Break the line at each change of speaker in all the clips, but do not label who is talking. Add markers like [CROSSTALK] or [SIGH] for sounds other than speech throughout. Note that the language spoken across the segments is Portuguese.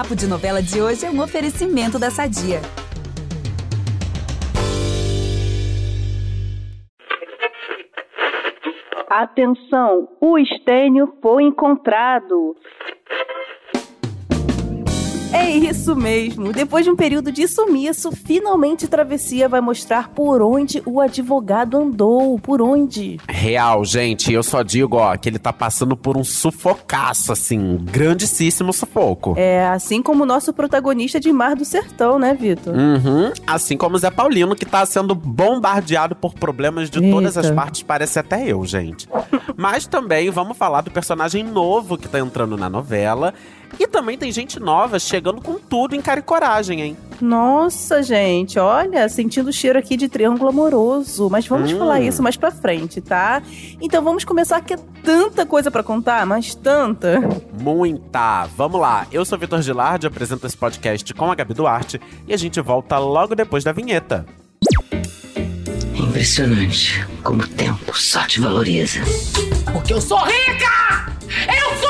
Papo de Novela de hoje é um oferecimento da Sadia.
Atenção, o estênio foi encontrado.
É isso mesmo. Depois de um período de sumiço, finalmente Travessia vai mostrar por onde o advogado andou. Por onde?
Real, gente. Eu só digo, ó, que ele tá passando por um sufocaço, assim. Grandíssimo sufoco.
É, assim como o nosso protagonista de Mar do Sertão, né, Vitor?
Uhum. Assim como o Zé Paulino, que tá sendo bombardeado por problemas de
Eita.
todas as partes. Parece até eu, gente. [LAUGHS] Mas também vamos falar do personagem novo que tá entrando na novela. E também tem gente nova chegando com tudo em cara e coragem, hein?
Nossa, gente, olha, sentindo o cheiro aqui de triângulo amoroso. Mas vamos
Hum.
falar isso mais pra frente, tá? Então vamos começar, que é tanta coisa pra contar, mas tanta.
Muita! Vamos lá, eu sou Vitor Gilardi, apresento esse podcast com a Gabi Duarte e a gente volta logo depois da vinheta.
É impressionante como o tempo só te valoriza.
Porque eu sou rica! Eu sou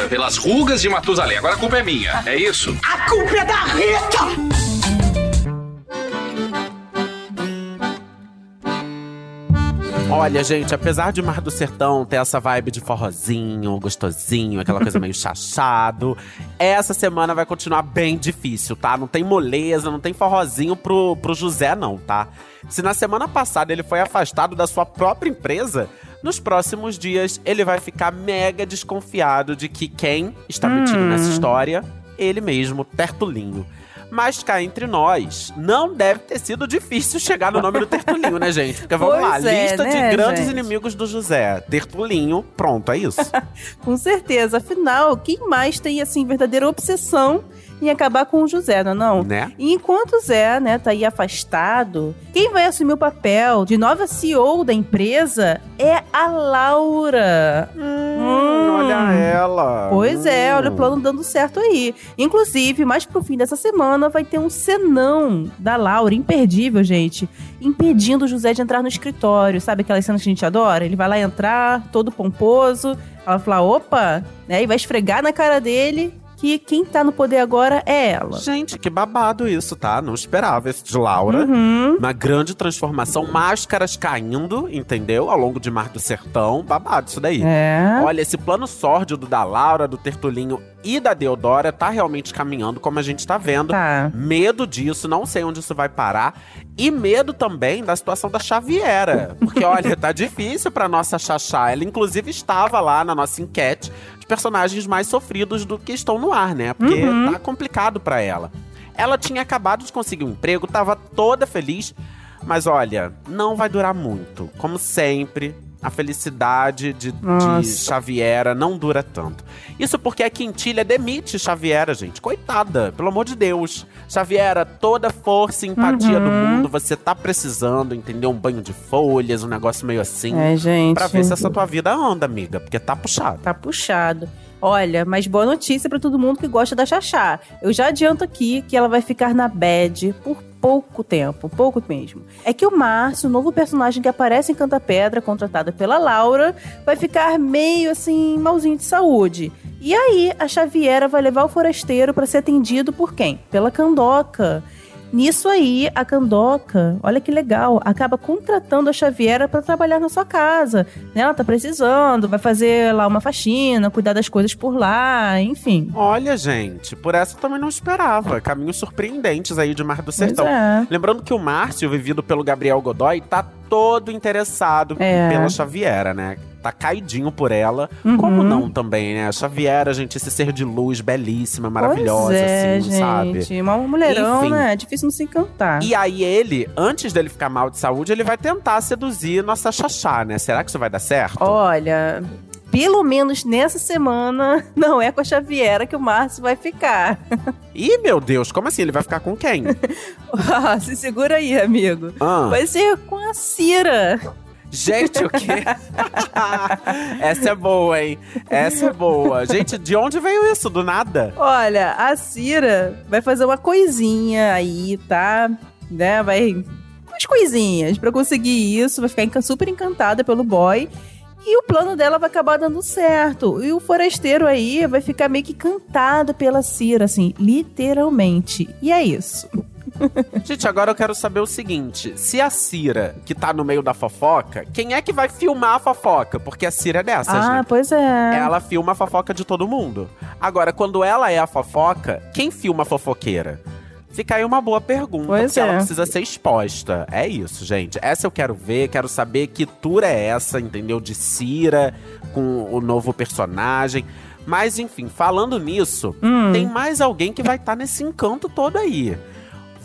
rica!
Pelas rugas de Matusalém. Agora a culpa é minha. É isso?
A culpa é da Rita!
Olha, gente, apesar de Mar do Sertão ter essa vibe de forrozinho, gostosinho, aquela coisa meio chachado, essa semana vai continuar bem difícil, tá? Não tem moleza, não tem forrozinho pro, pro José, não, tá? Se na semana passada ele foi afastado da sua própria empresa, nos próximos dias ele vai ficar mega desconfiado de que quem está metido nessa história, ele mesmo, Tertulinho. Mas cá entre nós, não deve ter sido difícil chegar no nome do Tertulinho, né, gente? Porque vamos lá,
Pois é,
lista
né,
de grandes
gente?
inimigos do José. Tertulinho, pronto, é isso. [LAUGHS]
Com certeza. Afinal, quem mais tem, assim, verdadeira obsessão em acabar com o José, não é não?
né?
E enquanto o Zé, né, tá aí afastado, quem vai assumir o papel de nova CEO da empresa é a Laura. Hum.
Olha ela.
Pois é,
Hum.
olha o plano dando certo aí. Inclusive, mais pro fim dessa semana, vai ter um cenão da Laura, imperdível, gente, impedindo o José de entrar no escritório. Sabe aquelas cenas que a gente adora? Ele vai lá entrar, todo pomposo, ela vai falar, opa, né, e vai esfregar na cara dele que quem tá no poder agora é ela.
Gente, que babado isso, tá? Não esperava isso de Laura.
Uhum.
Uma grande transformação, máscaras caindo, entendeu? Ao longo de Mar do Sertão. Babado isso daí.
É.
Olha, esse plano sórdido da Laura, do Tertulinho e da Deodora tá realmente caminhando como a gente tá vendo.
Tá.
Medo disso, não sei onde isso vai parar. E medo também da situação da Xaviera. Porque, olha, tá difícil pra nossa Xaxá. Ela, inclusive, estava lá na nossa enquete personagens mais sofridos do que estão no ar, né? Porque
Uhum.
tá complicado pra ela. Ela tinha acabado de conseguir um emprego, tava toda feliz. Mas olha, não vai durar muito. Como sempre, a felicidade de, de. Xaviera não dura tanto. Isso porque a Quintilha demite Xaviera, gente. Coitada, pelo amor de Deus. Xaviera, toda força e empatia do
Uhum.
mundo, você tá precisando, entendeu? Um banho de folhas, um negócio meio assim.
É, gente.
Pra ver se essa tua vida anda, amiga. Porque tá puxado.
Tá puxado. Olha, mas boa notícia pra todo mundo que gosta da Xaxá. Eu já adianto aqui que ela vai ficar na bad por pouco tempo, pouco mesmo. É que o Márcio, o novo personagem que aparece em Canta Pedra, contratado pela Laura, vai ficar meio assim, malzinho de saúde. E aí, a Xaviera vai levar o forasteiro pra ser atendido por quem? Pela Candoca. Nisso aí, a Candoca, olha que legal, acaba contratando a Xaviera pra trabalhar na sua casa. Né? Ela tá precisando, vai fazer lá uma faxina, cuidar das coisas por lá, enfim.
Olha, gente, por essa eu também não esperava. Caminhos surpreendentes aí de Mar do Sertão.
é.
Lembrando que o Márcio, vivido pelo Gabriel Godoy, tá todo interessado
É.
pela Xaviera, né? Tá caidinho por ela.
Uhum.
Como não também, né? A Xaviera, gente, esse ser de luz belíssima, maravilhosa,
é,
assim,
gente.
sabe?
Uma mulherão,
Enfim.
né? É difícil não se encantar.
E aí ele, antes dele ficar mal de saúde, ele vai tentar seduzir nossa Xaxá, né? Será que isso vai dar certo?
Olha, pelo menos nessa semana, [LAUGHS] não é com a Xaviera que o Márcio vai ficar.
Ih, meu Deus, como assim? Ele vai ficar com quem?
Ah, se segura aí, amigo.
Ah,
Vai ser com a Cira.
gente, o quê? [LAUGHS] Essa é boa, hein? Essa é boa. Gente, de onde veio isso? Do nada?
Olha, a Cira vai fazer uma coisinha aí, tá? Né? Vai. Umas coisinhas pra conseguir isso. Vai ficar super encantada pelo boy. E o plano dela vai acabar dando certo. E o forasteiro aí vai ficar meio que cantado pela Cira, assim, literalmente. E é isso. [LAUGHS]
Gente, agora eu quero saber o seguinte: se a Cira, que tá no meio da fofoca, quem é que vai filmar a fofoca? Porque a Cira é dessas,
ah,
né?
pois é.
Ela filma a fofoca de todo mundo. Agora, quando ela é a fofoca, quem filma a fofoqueira? Fica aí uma boa pergunta,
Pois
ela
é.
precisa ser exposta. É isso, gente. Essa eu quero ver, quero saber que tour é essa, entendeu? De Cira com o novo personagem. Mas, enfim, falando nisso,
Hum.
tem mais alguém que vai estar nesse encanto todo aí.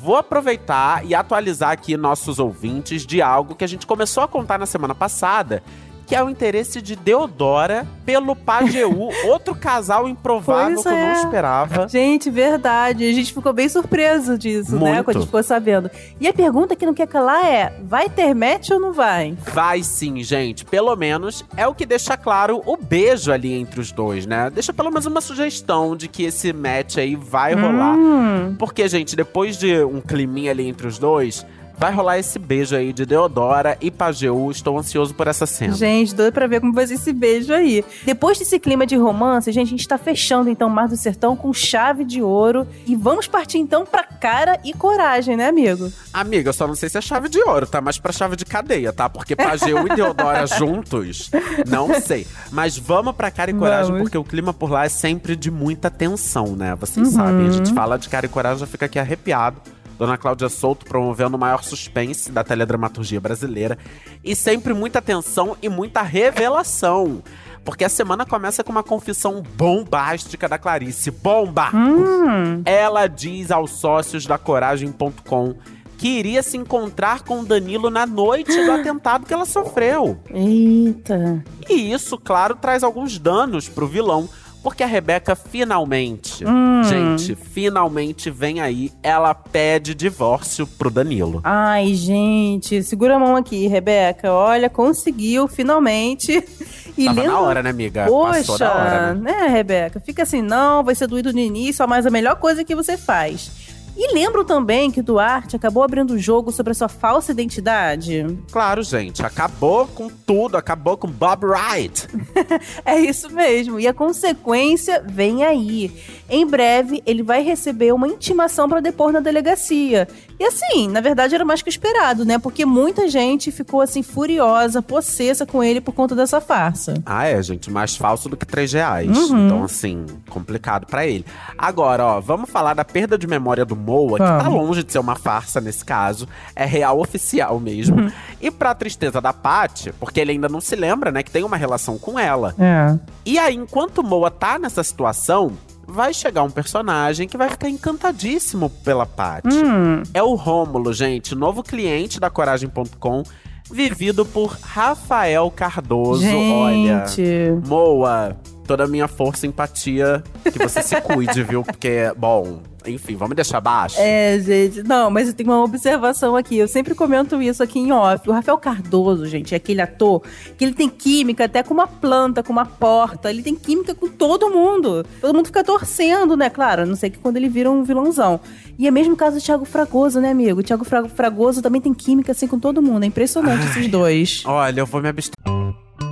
Vou aproveitar e atualizar aqui nossos ouvintes de algo que a gente começou a contar na semana passada, que é o interesse de Deodora pelo Pajeú, [LAUGHS] outro casal improvável
Pois
que eu não
é.
esperava.
Gente, verdade. A gente ficou bem surpreso disso, né?
Muito.
Quando a gente ficou sabendo. E a pergunta que não quer calar é: vai ter match ou não vai?
Vai sim, gente. Pelo menos é o que deixa claro o beijo ali entre os dois, né? Deixa pelo menos uma sugestão de que esse match aí vai rolar.
Hum.
Porque, gente, depois de um climinha ali entre os dois, vai rolar esse beijo aí de Deodora e Pajeú. Estou ansioso por essa cena.
Gente, doido pra ver como vai ser esse beijo aí. Depois desse clima de romance, gente, a gente tá fechando então Mar do Sertão com chave de ouro. E vamos partir então pra cara e coragem, né, amigo?
Amiga, eu só não sei se é chave de ouro, tá? Mas pra chave de cadeia, tá? Porque Pajeú e Deodora [LAUGHS] juntos, não sei. Mas vamos pra cara e coragem,
Vamos.
porque o clima por lá é sempre de muita tensão, né? Vocês
Uhum.
sabem, a gente fala de cara e coragem, já fica aqui arrepiado. Dona Cláudia Souto promovendo o maior suspense da teledramaturgia brasileira. E sempre muita tensão e muita revelação. Porque a semana começa com uma confissão bombástica da Clarice. Bomba!
Hum.
Ela diz aos sócios da Coragem.com que iria se encontrar com o Danilo na noite do [GASPS] atentado que ela sofreu.
Eita.
E isso, claro, traz alguns danos pro vilão. Porque a Rebeca finalmente,
Hum.
gente, finalmente vem aí, ela pede divórcio pro Danilo.
Ai, gente, segura a mão aqui, Rebeca. Olha, conseguiu finalmente. E
Tava
lendo-
na hora, né, amiga? Passou da hora, né?
né, Rebeca? Fica assim, não, vai ser doído no início, mas a melhor coisa que você faz. E lembro também que Duarte acabou abrindo o jogo sobre a sua falsa identidade. [LAUGHS]
Claro, gente, acabou com tudo, acabou com Bob Wright. [LAUGHS]
É isso mesmo. E a consequência vem aí. Em breve, ele vai receber uma intimação para depor na delegacia. E assim, na verdade era mais que esperado, né? Porque muita gente ficou assim furiosa, possessa com ele por conta dessa farsa.
Ah, é, gente, mais falso do que 3 reais.
Uhum.
Então, assim, complicado pra ele. Agora, ó, vamos falar da perda de memória do Moa, que tá
Vamos.
longe de ser uma farsa nesse caso. É real oficial mesmo.
Uhum.
E pra tristeza da Paty, porque ele ainda não se lembra, né, que tem uma relação com ela.
É.
E aí, enquanto o Moa tá nessa situação, vai chegar um personagem que vai ficar encantadíssimo pela Paty.
Hum.
É o Rômulo, gente, novo cliente da Coragem.com, vivido por Rafael Cardoso. Olha,
Gente.
Moa, toda a minha força e empatia, que você se cuide, viu? Porque, bom, enfim, vamos deixar baixo.
É, gente. Não, mas eu tenho uma observação aqui. Eu sempre comento isso aqui em off. O Rafael Cardoso, gente, é aquele ator que ele tem química até com uma planta, com uma porta. Ele tem química com todo mundo. Todo mundo fica torcendo, né? Claro, a não sei que quando ele vira um vilãozão. E é mesmo o caso do Thiago Fragoso, né, amigo? O Thiago Fra- Fragoso também tem química assim com todo mundo. É impressionante esses dois.
Olha, eu vou me abster.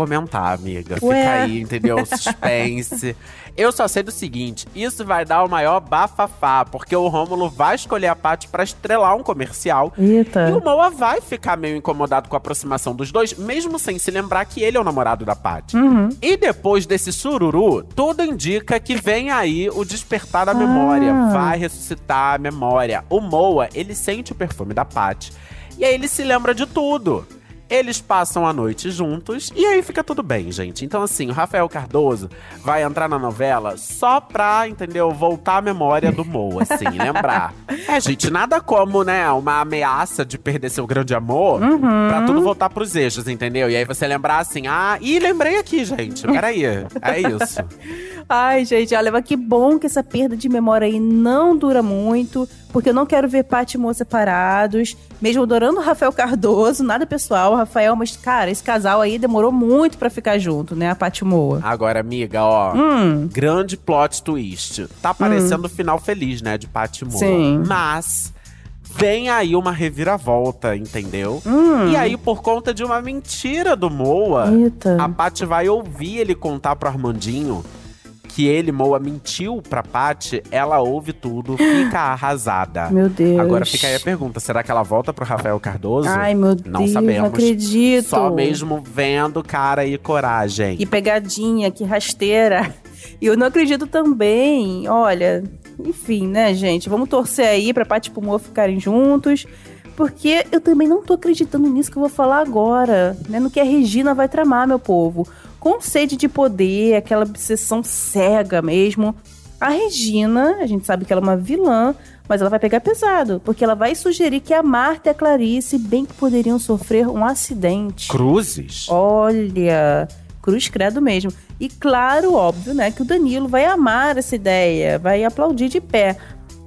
Comentar, amiga.
Ué.
Fica aí, entendeu? [LAUGHS] Suspense. Eu só sei do seguinte: isso vai dar o maior bafafá, porque o Rômulo vai escolher a Paty pra estrelar um comercial. E
Eita.
o Moa vai ficar meio incomodado com a aproximação dos dois, mesmo sem se lembrar que ele é o namorado da Paty.
Uhum.
E depois desse sururu, tudo indica que vem aí o despertar da memória.
Ah.
Vai ressuscitar a memória. O Moa, ele sente o perfume da Paty. E aí ele se lembra de tudo. Eles passam a noite juntos e aí fica tudo bem, gente. Então, assim, o Rafael Cardoso vai entrar na novela só pra, entendeu, voltar a memória do Moa, assim, [LAUGHS] lembrar. É, gente, nada como, né, uma ameaça de perder seu grande amor
Uhum.
pra tudo voltar pros eixos, entendeu? E aí você lembrar assim, ah, ih, lembrei aqui, gente. Peraí. É isso. [LAUGHS]
Ai, gente, olha, mas que bom que essa perda de memória aí não dura muito, porque eu não quero ver Paty e Mo separados, mesmo adorando o Rafael Cardoso, nada pessoal, Rafael, mas, cara, esse casal aí demorou muito pra ficar junto, né, a Paty Moa.
Agora, amiga, ó.
Hum,
Grande plot twist. Tá parecendo o final feliz, né, de Paty Moa.
Sim.
Mas vem aí uma reviravolta, entendeu?
hum.
E aí, por conta de uma mentira do Moa,
Eita.
a Paty vai ouvir ele contar pro Armandinho que ele, Moa, mentiu pra Paty, ela ouve tudo, fica [GASPS] arrasada.
Meu Deus.
Agora fica aí a pergunta: será que ela volta pro Rafael Cardoso?
Ai, meu
Não
Deus,
sabemos.
não acredito.
Só mesmo vendo cara e coragem.
Que pegadinha, que rasteira. E eu não acredito também, olha, enfim, né, gente? Vamos torcer aí pra Paty e pro Mo ficarem juntos. Porque eu também não tô acreditando nisso que eu vou falar agora, né? No que a Regina vai tramar, meu povo. Com sede de poder, aquela obsessão cega mesmo. A Regina, a gente sabe que ela é uma vilã, mas ela vai pegar pesado, porque ela vai sugerir que a Marta e a Clarice bem que poderiam sofrer um acidente.
Cruzes?
Olha, cruz credo mesmo. E claro, óbvio, né, que o Danilo vai amar essa ideia, vai aplaudir de pé.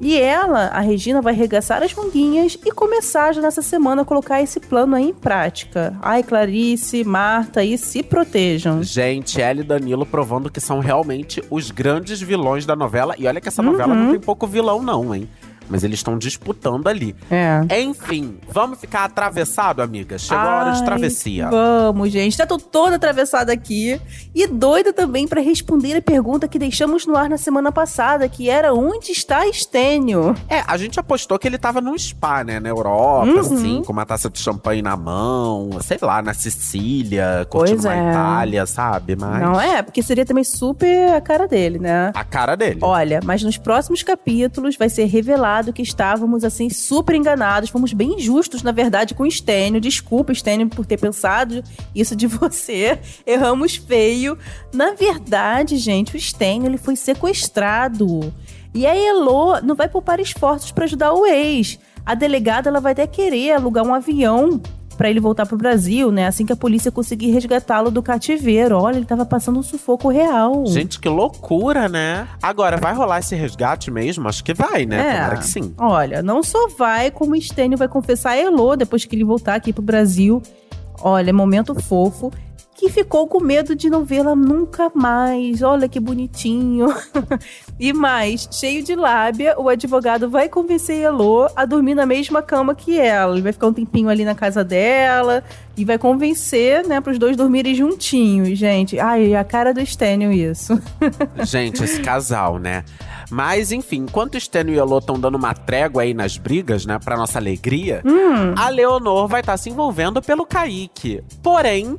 E ela, a Regina, vai regaçar as manguinhas e começar já nessa semana a colocar esse plano aí em prática. Ai, Clarice, Marta, aí se protejam.
Gente, ela e Danilo provando que são realmente os grandes vilões da novela. E olha que essa novela
Uhum.
não tem pouco vilão, não, hein? Mas eles estão disputando ali.
É.
Enfim, vamos ficar atravessado, amiga. Chegou a hora de
Ai,
travessia.
Vamos, gente. Já tô toda atravessada aqui. E doida também pra responder a pergunta que deixamos no ar na semana passada, que era onde está Estênio?
É, a gente apostou que ele tava num spa, né? Na Europa,
Uhum.
assim, com uma taça de champanhe na mão. Sei lá, na Sicília, curtindo
é.
Itália, sabe? Mas.
Não é, porque seria também super a cara dele, né?
A cara dele.
Olha, mas nos próximos capítulos vai ser revelado que estávamos, assim, super enganados. Fomos bem injustos, na verdade, com o Stênio. Desculpa, Stênio, por ter pensado isso de [LAUGHS] você. Erramos feio. Na verdade, gente, o Stênio, ele foi sequestrado. E a Elo não vai poupar esforços para ajudar o ex. A delegada, ela vai até querer alugar um avião para ele voltar pro Brasil, né? Assim que a polícia conseguir resgatá-lo do cativeiro. Olha, ele tava passando um sufoco real.
Gente, que loucura, né? Agora, vai rolar esse resgate mesmo? Acho que vai, né?
É.
Tomara que sim.
Olha, não só vai, como o Stênio vai confessar a Elô depois que ele voltar aqui pro Brasil. Olha, momento fofo. Que ficou com medo de não vê-la nunca mais. Olha que bonitinho. [LAUGHS] e mais, cheio de lábia, o advogado vai convencer Elô a dormir na mesma cama que ela. Ele vai ficar um tempinho ali na casa dela e vai convencer, né, pros dois dormirem juntinhos, gente. Ai, é a cara do Stênio isso. [LAUGHS]
Gente, esse casal, né? Mas, enfim, enquanto Stênio e Elô estão dando uma trégua aí nas brigas, né? Pra nossa alegria,
Hum,
a Leonor vai estar se envolvendo pelo Kaique. Porém,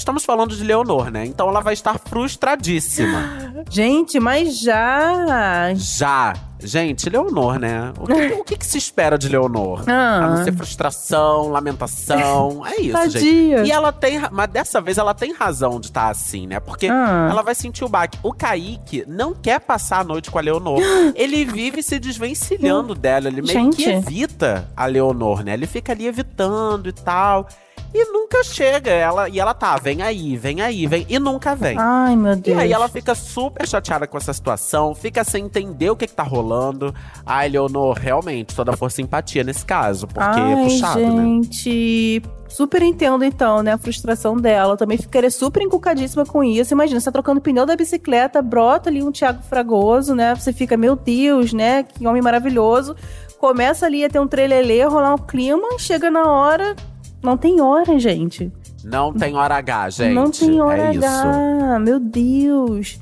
estamos falando de Leonor, né? Então ela vai estar frustradíssima. [GASPS]
gente, mas já.
Já. Gente, Leonor, né? O que, [LAUGHS] o que que se espera de Leonor?
Ah.
A não ser frustração, lamentação. [LAUGHS] É isso, gente.
Tadinha.
E ela tem. Mas dessa vez ela tem razão de estar assim, né? Porque
Ah.
ela vai sentir o baque. O Kaique não quer passar a noite com a Leonor. [GASPS] ele vive se desvencilhando dela. Ele meio que
Gente.
evita a Leonor, né? Ele fica ali evitando e tal. E nunca chega. Ela, e ela tá, vem aí, vem aí, vem. E nunca vem.
Ai, meu
E
Deus.
aí ela fica super chateada com essa situação, fica sem entender o que, que tá rolando. Ai, Leonor, realmente, toda força e empatia nesse caso, porque
Ai,
é puxado, né?
gente. Super entendo, então, né, a frustração dela. Eu também ficaria super encucadíssima com isso. Imagina, você tá trocando o pneu da bicicleta, brota ali um Thiago Fragoso, né? Você fica, meu Deus, né? Que homem maravilhoso. Começa ali a ter um trelelê, rolar um clima, chega na hora. Não tem hora, gente.
Não tem hora H, gente.
Não tem hora
é isso.
H. Meu Deus.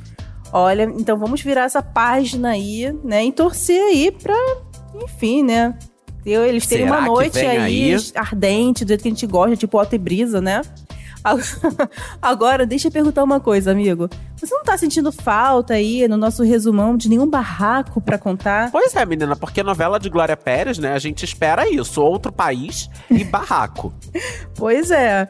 Olha, então vamos virar essa página aí, né? E torcer aí pra, enfim, né? Eles terem
Será
uma noite aí,
aí?
ardente, do jeito que a gente gosta, tipo Otto e Brisa, né? [LAUGHS] Agora, deixa eu perguntar uma coisa, amigo. Você não tá sentindo falta aí no nosso resumão de nenhum barraco pra contar?
Pois é, menina, porque novela de Glória Pérez, né? A gente espera isso. Outro país e barraco. [LAUGHS]
Pois é.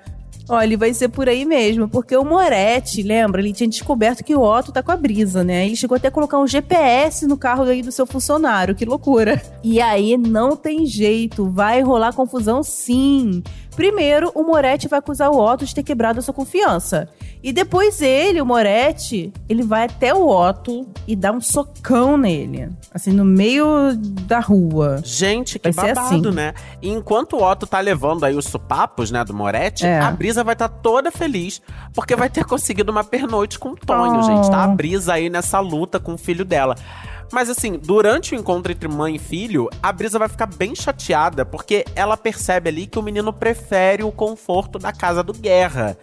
Olha, vai ser por aí mesmo, porque o Moretti, lembra? Ele tinha descoberto que o Otto tá com a brisa, né? Ele chegou até a colocar um GPS no carro aí do seu funcionário, que loucura. E aí não tem jeito, vai rolar confusão sim. Primeiro, o Moretti vai acusar o Otto de ter quebrado a sua confiança. E depois ele, o Moretti, ele vai até o Otto e dá um socão nele. Assim, no meio da rua.
Gente, que
Vai
babado,
assim.
né? E enquanto o Otto tá levando aí os supapos, né, do Moretti,
É.
a Brisa vai estar toda feliz, porque vai ter [LAUGHS] conseguido uma pernoite com o Tonho,
Oh.
gente. Tá a Brisa aí nessa luta com o filho dela. Mas assim, durante o encontro entre mãe e filho, a Brisa vai ficar bem chateada, porque ela percebe ali que o menino prefere o conforto da casa do Guerra.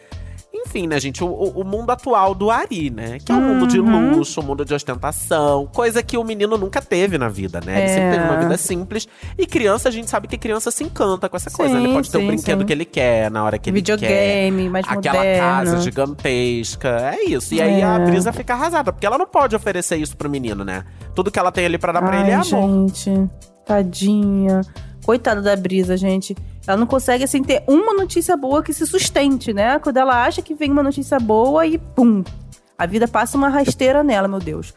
Enfim, né, gente, o, o- mundo atual do Ari, né? Que é um mundo de
Uhum.
luxo, um mundo de ostentação, coisa que o menino nunca teve na vida, né? Ele
É.
sempre teve uma vida simples. E criança, a gente sabe que criança se encanta com essa coisa. Ele
Sim,
pode ter o
sim,
brinquedo
sim.
que ele quer, na hora que ele quer.
Videogame, mais
Aquela
moderno.
casa gigantesca. É isso. E aí
É.
a Brisa fica arrasada, porque ela não pode oferecer isso pro menino, né? Tudo que ela tem ali pra dar pra
Ai,
ele é amor.
gente, tadinha. Coitada da Brisa, gente. Ela não consegue, assim, ter uma notícia boa que se sustente, né? Quando ela acha que vem uma notícia boa e pum. A vida passa uma rasteira nela, meu Deus.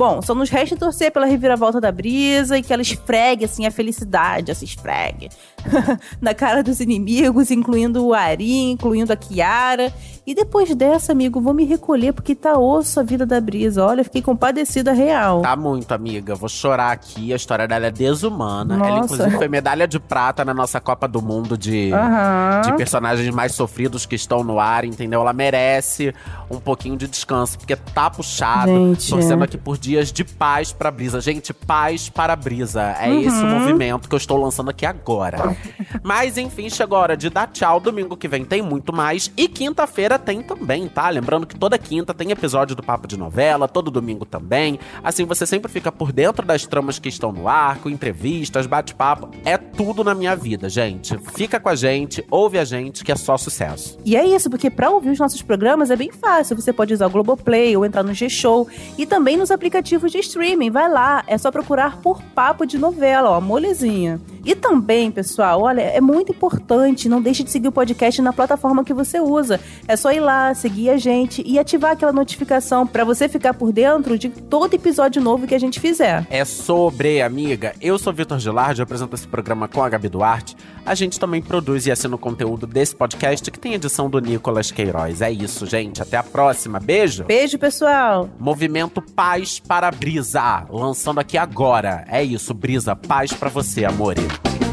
Bom, só nos resta torcer pela reviravolta da brisa e que ela esfregue, assim, a felicidade, essa esfregue. [LAUGHS] na cara dos inimigos, incluindo o Ari, incluindo a Kiara. E depois dessa, amigo, vou me recolher porque tá osso a vida da brisa. Olha, fiquei compadecida real.
Tá muito, amiga. Vou chorar aqui. A história dela é desumana. Ela,
Nossa.
inclusive, foi medalha de prata na nossa Copa do Mundo de,
Aham.
de personagens mais sofridos que estão no ar, entendeu? Ela merece um pouquinho de descanso, porque tá puxado.
Gente.
Torcendo aqui por dias de paz pra Brisa. Gente, paz para Brisa. É
Uhum.
esse o movimento que eu estou lançando aqui agora. Mas, enfim, chegou a hora de dar tchau. Domingo que vem tem muito mais. E quinta-feira tem também, tá? Lembrando que toda quinta tem episódio do Papo de Novela, todo domingo também. Assim, você sempre fica por dentro das tramas que estão no ar, com entrevistas, bate-papo. É tudo na minha vida, gente. Fica com a gente, ouve a gente, que é só sucesso.
E é isso, porque para ouvir os nossos programas é bem fácil. Você pode usar o Globoplay ou entrar no G-Show e também nos aplicativos de streaming. Vai lá, é só procurar por Papo de Novela, ó, molezinha. E também, pessoal, olha, é muito importante, não deixe de seguir o podcast na plataforma que você usa. É só ir lá, seguir a gente e ativar aquela notificação para você ficar por dentro de todo episódio novo que a gente fizer.
É sobre, amiga. Eu sou Vitor Gilardi, eu apresento esse programa com a Gabi Duarte. A gente também produz e assina o conteúdo desse podcast, que tem edição do Nicolas Queiroz. É isso, gente. Até a próxima. Beijo.
Beijo, pessoal!
Movimento Paz para Brisa, lançando aqui agora. É isso, Brisa, paz pra você, amore. Thank you.